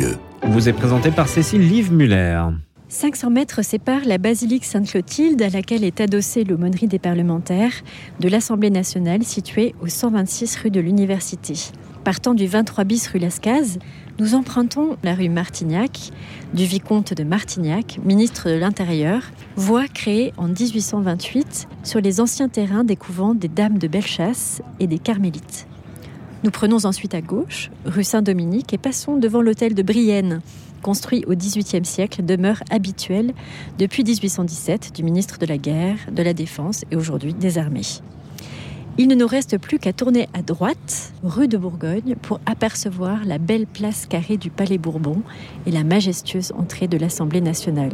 lieu. Vous est présenté par Cécile Live-Muller. 500 mètres séparent la basilique Sainte-Clotilde, à laquelle est adossée l'aumônerie des parlementaires, de l'Assemblée nationale située au 126 rue de l'Université. Partant du 23 bis rue Lascaz, nous empruntons la rue Martignac, du vicomte de Martignac, ministre de l'Intérieur, voie créée en 1828 sur les anciens terrains des couvents des Dames de Bellechasse et des Carmélites. Nous prenons ensuite à gauche, rue Saint-Dominique, et passons devant l'hôtel de Brienne, construit au XVIIIe siècle, demeure habituelle depuis 1817 du ministre de la Guerre, de la Défense et aujourd'hui des Armées. Il ne nous reste plus qu'à tourner à droite, rue de Bourgogne, pour apercevoir la belle place carrée du Palais Bourbon et la majestueuse entrée de l'Assemblée nationale.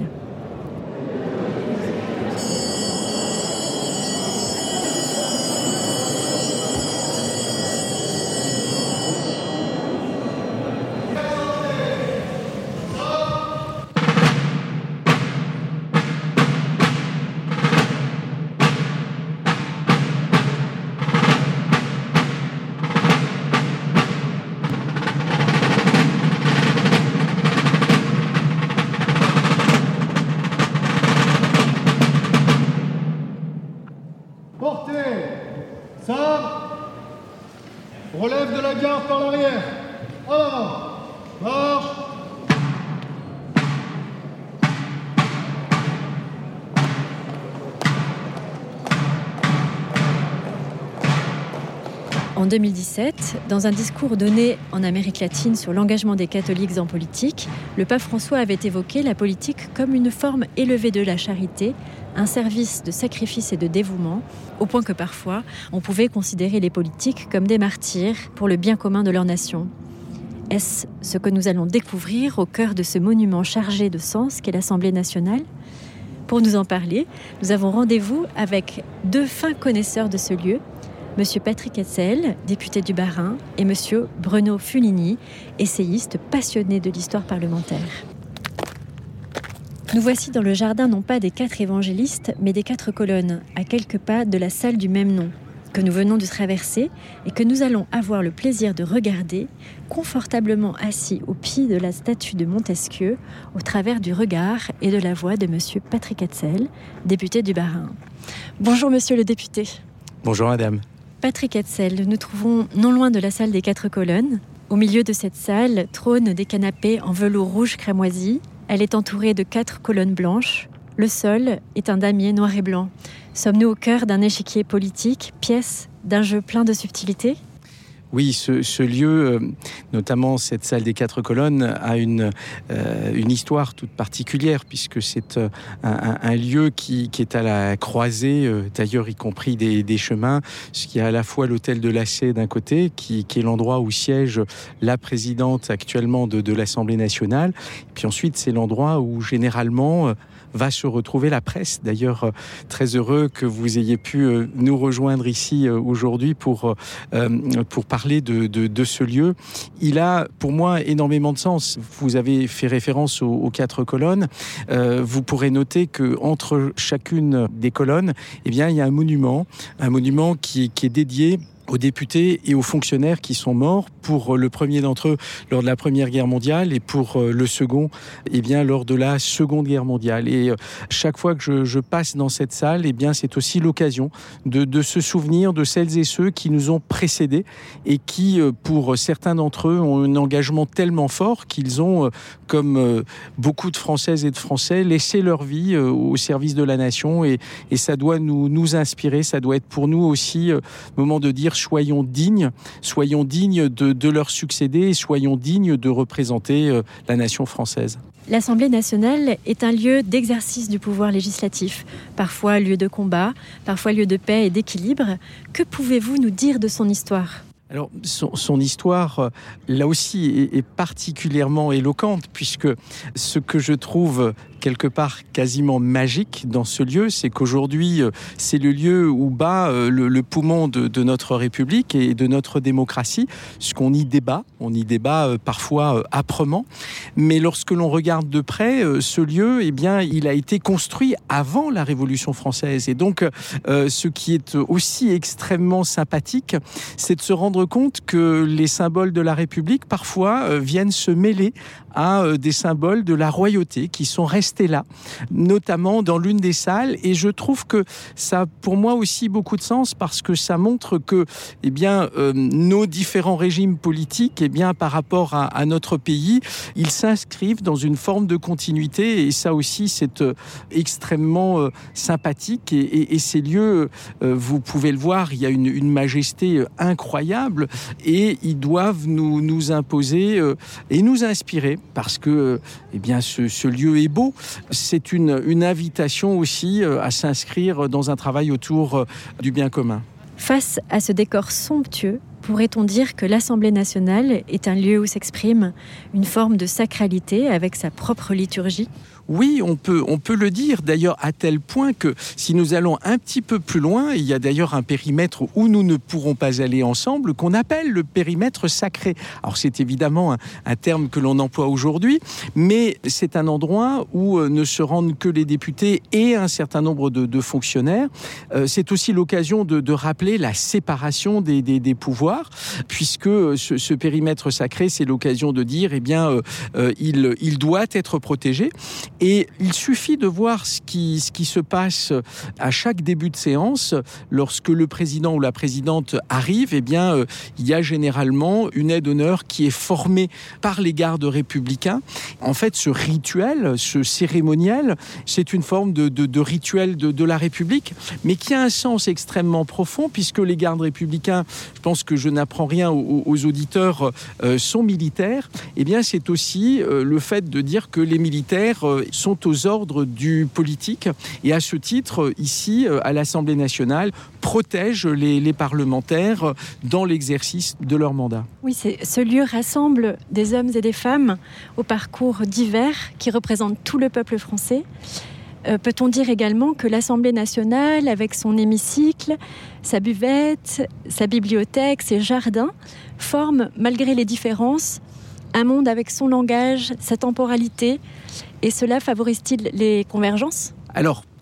En 2017, dans un discours donné en Amérique latine sur l'engagement des catholiques en politique, le pape François avait évoqué la politique comme une forme élevée de la charité, un service de sacrifice et de dévouement, au point que parfois on pouvait considérer les politiques comme des martyrs pour le bien commun de leur nation. Est-ce ce que nous allons découvrir au cœur de ce monument chargé de sens qu'est l'Assemblée nationale? Pour nous en parler, nous avons rendez-vous avec deux fins connaisseurs de ce lieu, Monsieur Patrick Hetzel, député du Bas-Rhin, et Monsieur Bruno Fulini, essayiste passionné de l'histoire parlementaire. Nous voici dans le jardin non pas des quatre évangélistes, mais des quatre colonnes, à quelques pas de la salle du même nom, que nous venons de traverser et que nous allons avoir le plaisir de regarder, confortablement assis au pied de la statue de Montesquieu, au travers du regard et de la voix de Monsieur Patrick Hetzel, député du Bas-Rhin. Bonjour Monsieur le député. Bonjour Madame. Patrick Hetzel, nous trouvons non loin de la salle des quatre colonnes. Au milieu de cette salle trônent des canapés en velours rouge cramoisi. Elle est entourée de quatre colonnes blanches. Le sol est un damier noir et blanc. Sommes-nous au cœur d'un échiquier politique, pièce d'un jeu plein de subtilités oui, ce, lieu, euh, notamment cette salle des quatre colonnes, a une, euh, une histoire toute particulière puisque c'est euh, un, lieu qui, est à la croisée, d'ailleurs y compris des, chemins, ce qui est à la fois l'hôtel de Lacé d'un côté, qui, est l'endroit où siège la présidente actuellement de, de l'Assemblée nationale, puis ensuite c'est l'endroit où généralement va se retrouver la presse. D'ailleurs, euh, très heureux que vous ayez pu euh, nous rejoindre ici euh, aujourd'hui pour, pour parler de, de, ce lieu. Il a pour moi énormément de sens. Vous avez fait référence aux, quatre colonnes. vous pourrez noter que entre chacune des colonnes, eh bien, il y a un monument, un monument qui, qui est dédié aux députés et aux fonctionnaires qui sont morts pour euh, le premier d'entre eux lors de la Première Guerre mondiale et pour euh, le second eh bien lors de la Seconde Guerre mondiale. Et euh, chaque fois que je, je passe dans cette salle eh bien c'est aussi l'occasion de, de, se souvenir de celles et ceux qui nous ont précédés et qui pour certains d'entre eux ont un engagement tellement fort qu'ils ont comme beaucoup de Françaises et de Français laissé leur vie au service de la nation. Et, et ça doit nous, nous inspirer ça doit être pour nous aussi moment de dire soyons dignes, soyons dignes de, leur succéder et soyons dignes de représenter euh, la nation française. L'Assemblée nationale est un lieu d'exercice du pouvoir législatif, parfois lieu de combat, parfois lieu de paix et d'équilibre. Que pouvez-vous nous dire de son histoire? Alors, son, histoire, euh, là aussi, est, particulièrement éloquente, puisque ce que je trouve quelque part quasiment magique dans ce lieu, c'est qu'aujourd'hui, euh, c'est le lieu où bat euh, le, poumon de, notre République et de notre démocratie, ce qu'on y débat. On y débat euh, parfois âprement. Mais lorsque l'on regarde de près, ce lieu, eh bien, il a été construit avant la Révolution française. Et donc, ce qui est aussi extrêmement sympathique, c'est de se rendre compte que les symboles de la République, parfois, viennent se mêler à des symboles de la royauté qui sont restés là, notamment dans l'une des salles. Et je trouve que ça a pour moi aussi beaucoup de sens parce que ça montre que eh bien, nos différents régimes politiques, eh bien, par rapport à, à notre pays, ils s'inscrivent dans une forme de continuité. Et ça aussi, c'est extrêmement sympathique. Et, et, et ces lieux, vous pouvez le voir, il y a une, une majesté incroyable et ils doivent nous, nous imposer et nous inspirer parce que eh ce, lieu est beau. C'est une, une invitation aussi à s'inscrire dans un travail autour du bien commun. Face à ce décor somptueux, pourrait-on dire que l'Assemblée nationale est un lieu où s'exprime une forme de sacralité avec sa propre liturgie? Oui, on peut, on peut le dire d'ailleurs à tel point que si nous allons un petit peu plus loin, il y a d'ailleurs un périmètre où nous ne pourrons pas aller ensemble qu'on appelle le périmètre sacré. Alors c'est évidemment un, un terme que l'on emploie aujourd'hui, mais c'est un endroit où euh, ne se rendent que les députés et un certain nombre de, fonctionnaires. Euh, c'est aussi l'occasion de, de rappeler la séparation des, des, pouvoirs, puisque ce, ce périmètre sacré, c'est l'occasion de dire eh bien euh, euh, il, il doit être protégé. Et il suffit de voir ce qui, se passe à chaque début de séance lorsque le président ou la présidente arrive, eh bien, euh, il y a généralement une aide d'honneur qui est formée par les gardes républicains. En fait, ce rituel, ce cérémoniel, c'est une forme de, rituel de, la République, mais qui a un sens extrêmement profond puisque les gardes républicains, je pense que je n'apprends rien aux, auditeurs, euh, sont militaires. Eh bien, c'est aussi euh, le fait de dire que les militaires sont aux ordres du politique et à ce titre ici à l'Assemblée nationale protège les, parlementaires dans l'exercice de leur mandat. Oui, ce lieu rassemble des hommes et des femmes au parcours divers qui représentent tout le peuple français. Euh, Peut-on dire également que l'Assemblée nationale, avec son hémicycle, sa buvette, sa bibliothèque, ses jardins, forment, malgré les différences, un monde avec son langage, sa temporalité, et cela favorise-t-il les convergences?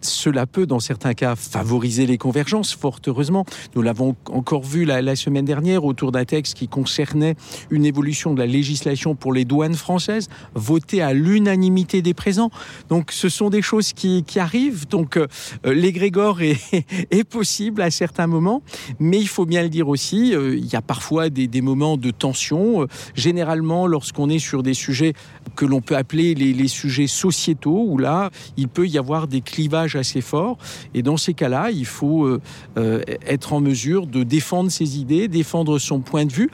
Cela peut dans certains cas favoriser les convergences fort heureusement. Nous l'avons encore vu la, semaine dernière autour d'un texte qui concernait une évolution de la législation pour les douanes françaises votée à l'unanimité des présents. Donc ce sont des choses qui, qui arrivent. Donc euh, l'égrégore est, est possible à certains moments. Mais il faut bien le dire aussi euh, il ya parfois des, des moments de tension. Euh, généralement lorsqu'on est sur des sujets que l'on peut appeler les, sujets sociétaux où là il peut y avoir des clivages assez fort et dans ces cas là il faut euh, euh, être en mesure de défendre ses idées défendre son point de vue.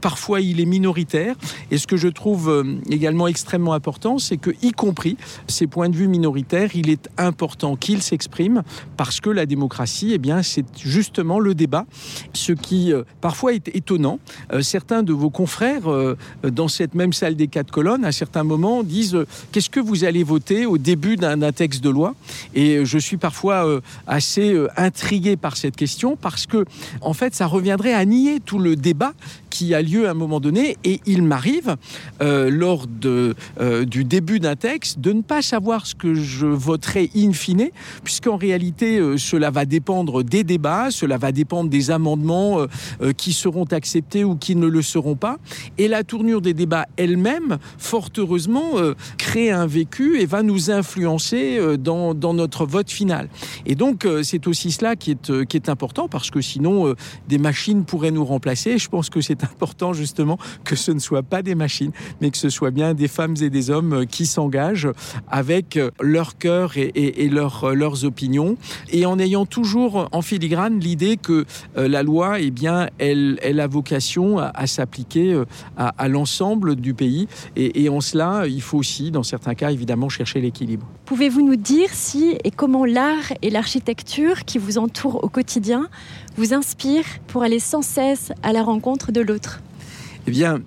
Parfois il est minoritaire. Et ce que je trouve euh, également extrêmement important c'est que y compris ces points de vue minoritaires il est important qu'il s'exprime parce que la démocratie eh bien c'est justement le débat. Ce qui parfois est étonnant. Certains de vos confrères dans cette même salle des quatre colonnes moments disent euh, qu'est-ce que vous allez voter au début d'un texte de loi? Et je suis parfois euh, assez euh, intrigué par cette question parce que en fait ça reviendrait à nier tout le débat qui a lieu à un moment donné et il m'arrive euh, lors de euh, du début d'un texte de ne pas savoir ce que je voterai in fine puisqu'en réalité euh, cela va dépendre des débats cela va dépendre des amendements qui seront acceptés ou qui ne le seront pas. Et la tournure des débats elle-même fort heureusement crée un vécu et va nous influencer dans, dans notre vote final. Et donc c'est aussi cela qui est qui est important parce que sinon des machines pourraient nous remplacer. Je pense que c'est important justement que ce ne soit pas des machines mais que ce soit bien des femmes et des hommes euh, qui s'engagent avec euh, leur cœur et, et, euh, leurs opinions. Et en ayant toujours en filigrane l'idée que la loi eh bien elle, elle a vocation à, s'appliquer à, à l'ensemble du pays. Et, et en cela il faut aussi dans certains cas évidemment chercher l'équilibre. Pouvez-vous nous dire si et comment l'art et l'architecture qui vous entourent au quotidien vous inspirent pour aller sans cesse à la rencontre de l'autre. Eh bien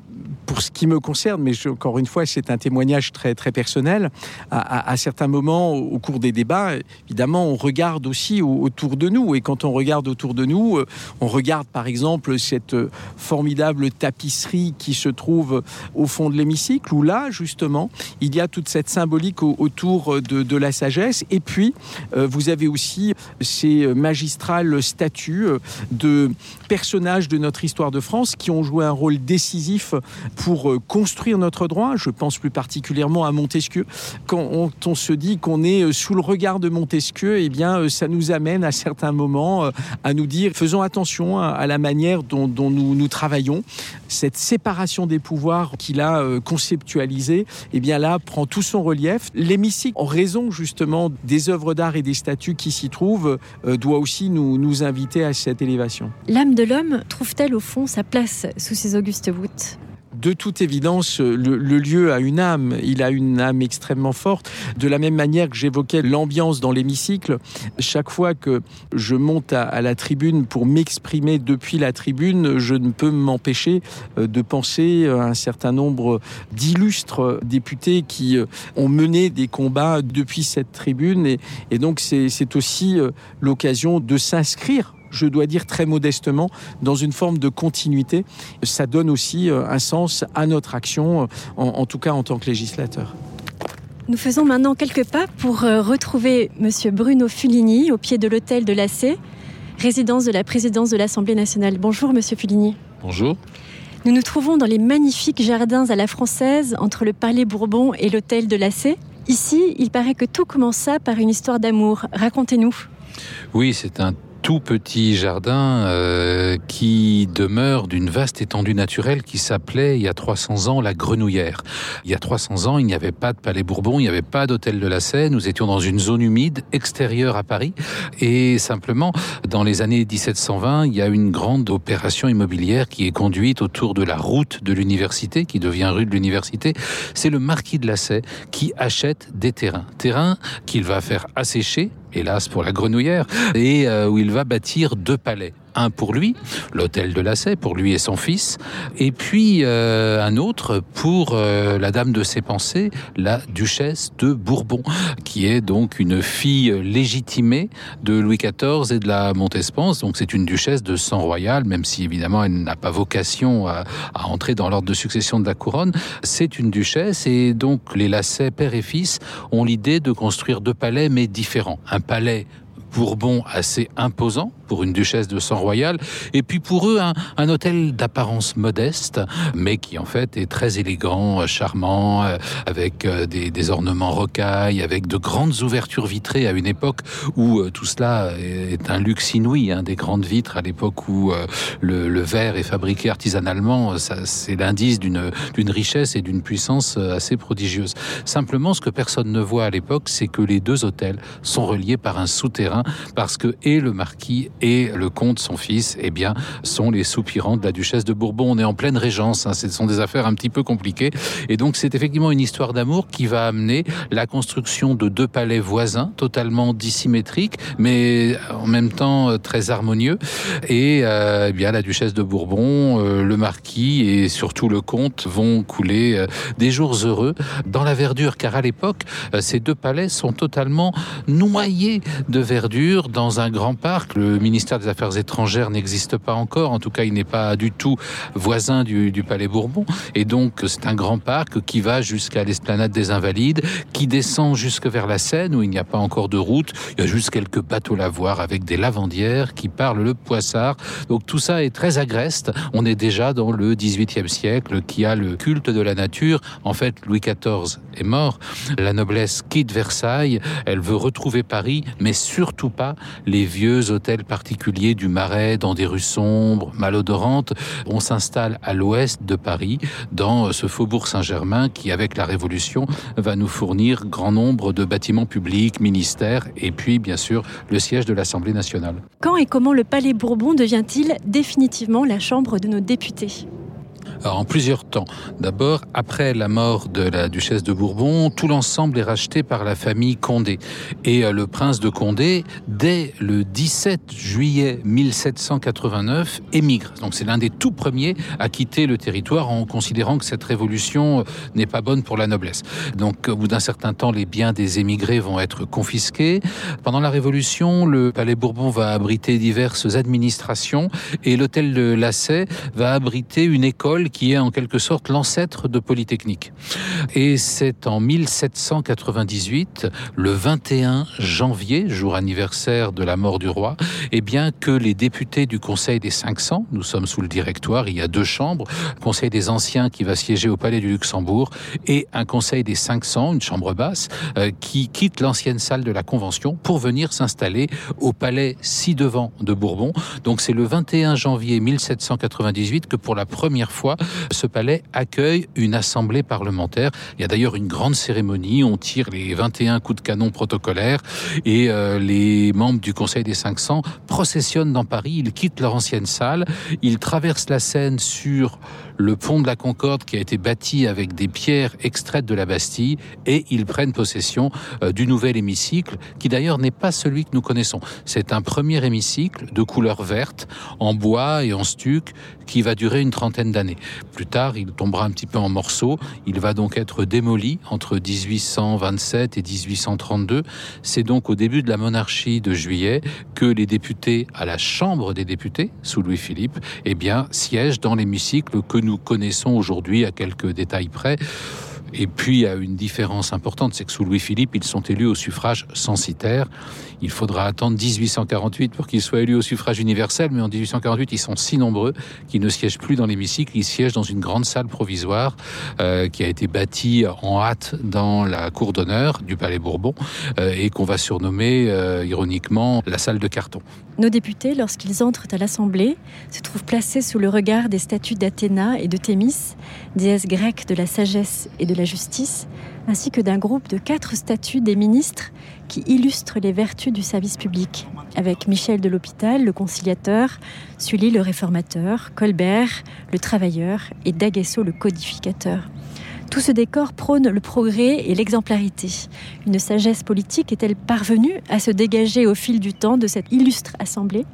pour ce qui me concerne, mais encore une fois, c'est un témoignage très, très personnel. À, certains moments, au, cours des débats, évidemment, on regarde aussi au, autour de nous. Et quand on regarde autour de nous, euh, on regarde par exemple cette euh, formidable tapisserie qui se trouve au fond de l'hémicycle, où là, justement, il y a toute cette symbolique au, autour de, la sagesse. Et puis, euh, vous avez aussi ces magistrales statues de personnages de notre histoire de France qui ont joué un rôle décisif pour euh, construire notre droit. Je pense plus particulièrement à Montesquieu. Quand on, se dit qu'on est euh, sous le regard de Montesquieu, eh bien, euh, ça nous amène à certains moments à nous dire faisons attention à la manière dont, nous travaillons. Cette séparation des pouvoirs qu'il a conceptualisée, eh bien là, prend tout son relief. L'hémicycle, en raison justement des œuvres d'art et des statues qui s'y trouvent, doit aussi nous, nous inviter à cette élévation. L'âme de l'homme trouve-t-elle au fond sa place sous ces augustes voûtes? De toute évidence, le, lieu a une âme. Il a une âme extrêmement forte. De la même manière que j'évoquais l'ambiance dans l'hémicycle, chaque fois que je monte à, à la tribune pour m'exprimer depuis la tribune, je ne peux m'empêcher euh, de penser à un certain nombre d'illustres députés qui euh, ont mené des combats depuis cette tribune. Et, et donc, c'est aussi euh, l'occasion de s'inscrire je dois dire très modestement, dans une forme de continuité. Ça donne aussi euh, un sens à notre action, euh, en, en tout cas en tant que législateur. Nous faisons maintenant quelques pas pour euh, retrouver Monsieur Bruno Fuligny au pied de l'hôtel de l'AC, résidence de la présidence de l'Assemblée nationale. Bonjour Monsieur Fuligny. Bonjour. Nous nous trouvons dans les magnifiques jardins à la française entre le Palais Bourbon et l'hôtel de l'AC. Ici, il paraît que tout commença par une histoire d'amour. Racontez-nous. Oui, c'est un tout petit jardin euh, qui demeure d'une vaste étendue naturelle qui s'appelait il y a 300 ans la Grenouillère. Il y a 300 ans, il n'y avait pas de Palais Bourbon, il n'y avait pas d'hôtel de la Seine, nous étions dans une zone humide extérieure à Paris. Et simplement dans les années 1720, il y a une grande opération immobilière qui est conduite autour de la route de l'université qui devient rue de l'université, c'est le marquis de Lasset qui achète des terrains, terrains qu'il va faire assécher hélas pour la grenouillère, et euh, où il va bâtir deux palais un pour lui, l'hôtel de Lasset pour lui et son fils, et puis euh, un autre pour euh, la dame de ses pensées, la duchesse de Bourbon, qui est donc une fille légitimée de Louis XIV et de la Montespanse. Donc c'est une duchesse de sang royal, même si évidemment elle n'a pas vocation à, entrer dans l'ordre de succession de la couronne. C'est une duchesse et donc les Lasset, père et fils, ont l'idée de construire deux palais mais différents. Un palais Bourbon assez imposant pour une duchesse de sang royal et puis pour eux un, hôtel d'apparence modeste mais qui en fait est très élégant charmant euh, avec euh, des, ornements rocailles avec de grandes ouvertures vitrées à une époque où euh, tout cela est un luxe inouï hein, des grandes vitres à l'époque où le, le verre est fabriqué artisanalement. C'est l'indice d'une richesse et d'une puissance assez prodigieuse. Simplement ce que personne ne voit à l'époque c'est que les deux hôtels sont reliés par un souterrain parce que et le marquis et le comte son fils eh bien sont les soupirants de la duchesse de Bourbon. On est en pleine régence hein, ce sont des affaires un petit peu compliquées. Et donc c'est effectivement une histoire d'amour qui va amener la construction de deux palais voisins totalement dissymétriques mais en même temps euh, très harmonieux. Et euh, eh bien la duchesse de Bourbon euh, le marquis et surtout le comte vont couler des jours heureux dans la verdure car à l'époque ces deux palais sont totalement noyés de verdure dans un grand parc. Le ministère des Affaires étrangères n'existe pas encore. En tout cas, il n'est pas du tout voisin du, du Palais Bourbon. Et donc, c'est un grand parc qui va jusqu'à l'esplanade des Invalides, qui descend jusque vers la Seine où il n'y a pas encore de route. Il y a juste quelques bateaux lavoirs avec des lavandières qui parlent le poissard. Donc, tout ça est très agreste. On est déjà dans le 18e siècle qui a le culte de la nature. En fait, Louis XIV est mort. La noblesse quitte Versailles. Elle veut retrouver Paris, mais surtout surtout pas les vieux hôtels particuliers du Marais dans des rues sombres, malodorantes. On s'installe à l'ouest de Paris, dans ce faubourg Saint-Germain qui, avec la Révolution, va nous fournir grand nombre de bâtiments publics, ministères et puis, bien sûr, le siège de l'Assemblée nationale. Quand et comment le Palais Bourbon devient-il définitivement la Chambre de nos députés? En plusieurs temps. D'abord, après la mort de la duchesse de Bourbon, tout l'ensemble est racheté par la famille Condé. Et euh, le prince de Condé, dès le 17 juillet 1789, émigre. Donc c'est l'un des tout premiers à quitter le territoire en considérant que cette révolution euh, n'est pas bonne pour la noblesse. Donc au bout d'un certain temps, les biens des émigrés vont être confisqués. Pendant la révolution, le palais Bourbon va abriter diverses administrations et l'hôtel de Lasset va abriter une école qui est en quelque sorte l'ancêtre de Polytechnique. Et c'est en 1798, le 21 janvier, jour anniversaire de la mort du roi, eh bien que les députés du Conseil des 500, nous sommes sous le directoire, il y a deux chambres, Conseil des anciens qui va siéger au Palais du Luxembourg et un Conseil des 500, une chambre basse, euh, qui quitte l'ancienne salle de la Convention pour venir s'installer au Palais ci-devant de Bourbon. Donc c'est le 21 janvier 1798 que pour la première fois, ce palais accueille une assemblée parlementaire. Il y a d'ailleurs une grande cérémonie, on tire les 21 coups de canon protocolaires et euh, les membres du Conseil des 500 processionnent dans Paris, ils quittent leur ancienne salle, ils traversent la Seine sur le pont de la Concorde qui a été bâti avec des pierres extraites de la Bastille et ils prennent possession euh, du nouvel hémicycle qui d'ailleurs n'est pas celui que nous connaissons. C'est un premier hémicycle de couleur verte en bois et en stuc qui va durer une trentaine d'années. Plus tard, il tombera un petit peu en morceaux. Il va donc être démoli entre 1827 et 1832. C'est donc au début de la monarchie de juillet que les députés à la Chambre des députés, sous Louis-Philippe, eh bien, siègent dans l'hémicycle que nous connaissons aujourd'hui à quelques détails près. Et puis, il y a une différence importante, c'est que sous Louis-Philippe, ils sont élus au suffrage censitaire. Il faudra attendre 1848 pour qu'ils soient élus au suffrage universel, mais en 1848, ils sont si nombreux qu'ils ne siègent plus dans l'hémicycle, ils siègent dans une grande salle provisoire euh, qui a été bâtie en hâte dans la cour d'honneur du Palais Bourbon euh, et qu'on va surnommer euh, ironiquement la salle de carton. Nos députés, lorsqu'ils entrent à l'Assemblée, se trouvent placés sous le regard des statues d'Athéna et de Thémis, déesses grecques de la sagesse et de la justice, ainsi que d'un groupe de quatre statues des ministres qui illustrent les vertus du service public, avec Michel de l'Hôpital, le conciliateur, Sully, le réformateur, Colbert, le travailleur, et D'Aguesso, le codificateur. Tout ce décor prône le progrès et l'exemplarité. Une sagesse politique est-elle parvenue à se dégager au fil du temps de cette illustre assemblée?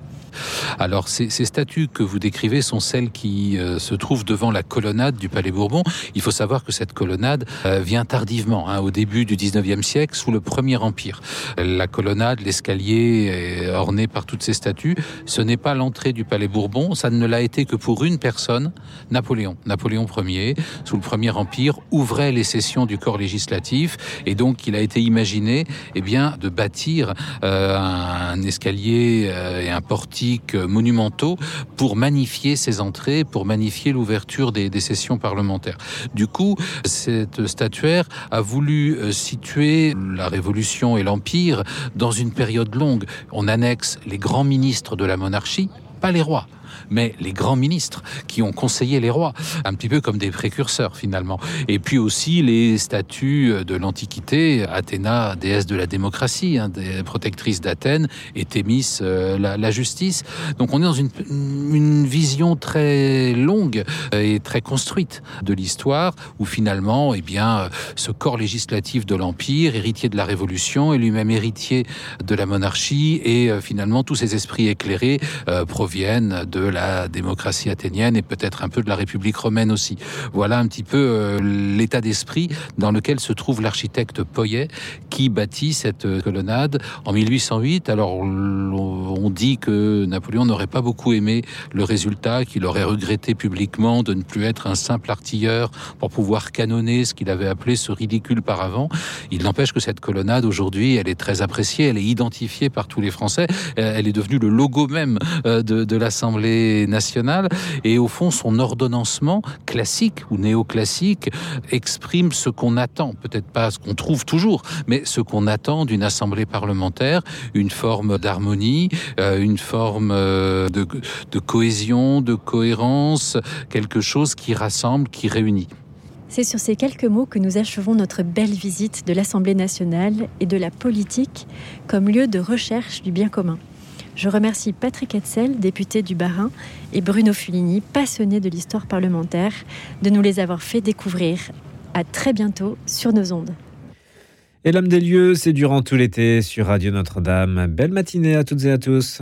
Alors, ces, statues que vous décrivez sont celles qui euh, se trouvent devant la colonnade du Palais Bourbon. Il faut savoir que cette colonnade euh, vient tardivement, hein, au début du 19e siècle, sous le Premier Empire. La colonnade, l'escalier orné par toutes ces statues. Ce n'est pas l'entrée du Palais Bourbon, ça ne l'a été que pour une personne, Napoléon. Napoléon Ier, sous le Premier Empire, ouvrait les sessions du corps législatif et donc il a été imaginé eh bien, de bâtir euh, un, escalier et un monumentaux pour magnifier ces entrées, pour magnifier l'ouverture des, des, sessions parlementaires. Du coup, cette statuaire a voulu euh, situer la Révolution et l'Empire dans une période longue. On annexe les grands ministres de la monarchie, pas les rois mais les grands ministres qui ont conseillé les rois, un petit peu comme des précurseurs finalement. Et puis aussi les statues de l'Antiquité, Athéna, déesse de la démocratie, hein, des protectrices d'Athènes, et Thémis, euh, la, justice. Donc on est dans une, vision très longue et très construite de l'histoire, où finalement, eh bien, ce corps législatif de l'Empire, héritier de la Révolution, est lui-même héritier de la monarchie, et euh, finalement tous ces esprits éclairés euh, proviennent de la démocratie athénienne et peut-être un peu de la République romaine aussi. Voilà un petit peu euh, l'état d'esprit dans lequel se trouve l'architecte Poyet qui bâtit cette euh, colonnade en 1808. Alors on dit que Napoléon n'aurait pas beaucoup aimé le résultat, qu'il aurait regretté publiquement de ne plus être un simple artilleur pour pouvoir canonner ce qu'il avait appelé ce ridicule paravent. Il n'empêche que cette colonnade aujourd'hui, elle est très appréciée, elle est identifiée par tous les Français, euh, elle est devenue le logo même de, de l'Assemblée nationale. Et au fond, son ordonnancement classique ou néoclassique exprime ce qu'on attend, peut-être pas ce qu'on trouve toujours, mais ce qu'on attend d'une assemblée parlementaire, une forme d'harmonie, euh, une forme euh, de, de cohésion, de cohérence, quelque chose qui rassemble, qui réunit. C'est sur ces quelques mots que nous achevons notre belle visite de l'Assemblée nationale et de la politique comme lieu de recherche du bien commun. Je remercie Patrick Hetzel, député du Bas-Rhin, et Bruno Fulini, passionné de l'histoire parlementaire, de nous les avoir fait découvrir. À très bientôt sur nos ondes. Et l'homme des lieux, c'est durant tout l'été sur Radio Notre-Dame. Belle matinée à toutes et à tous.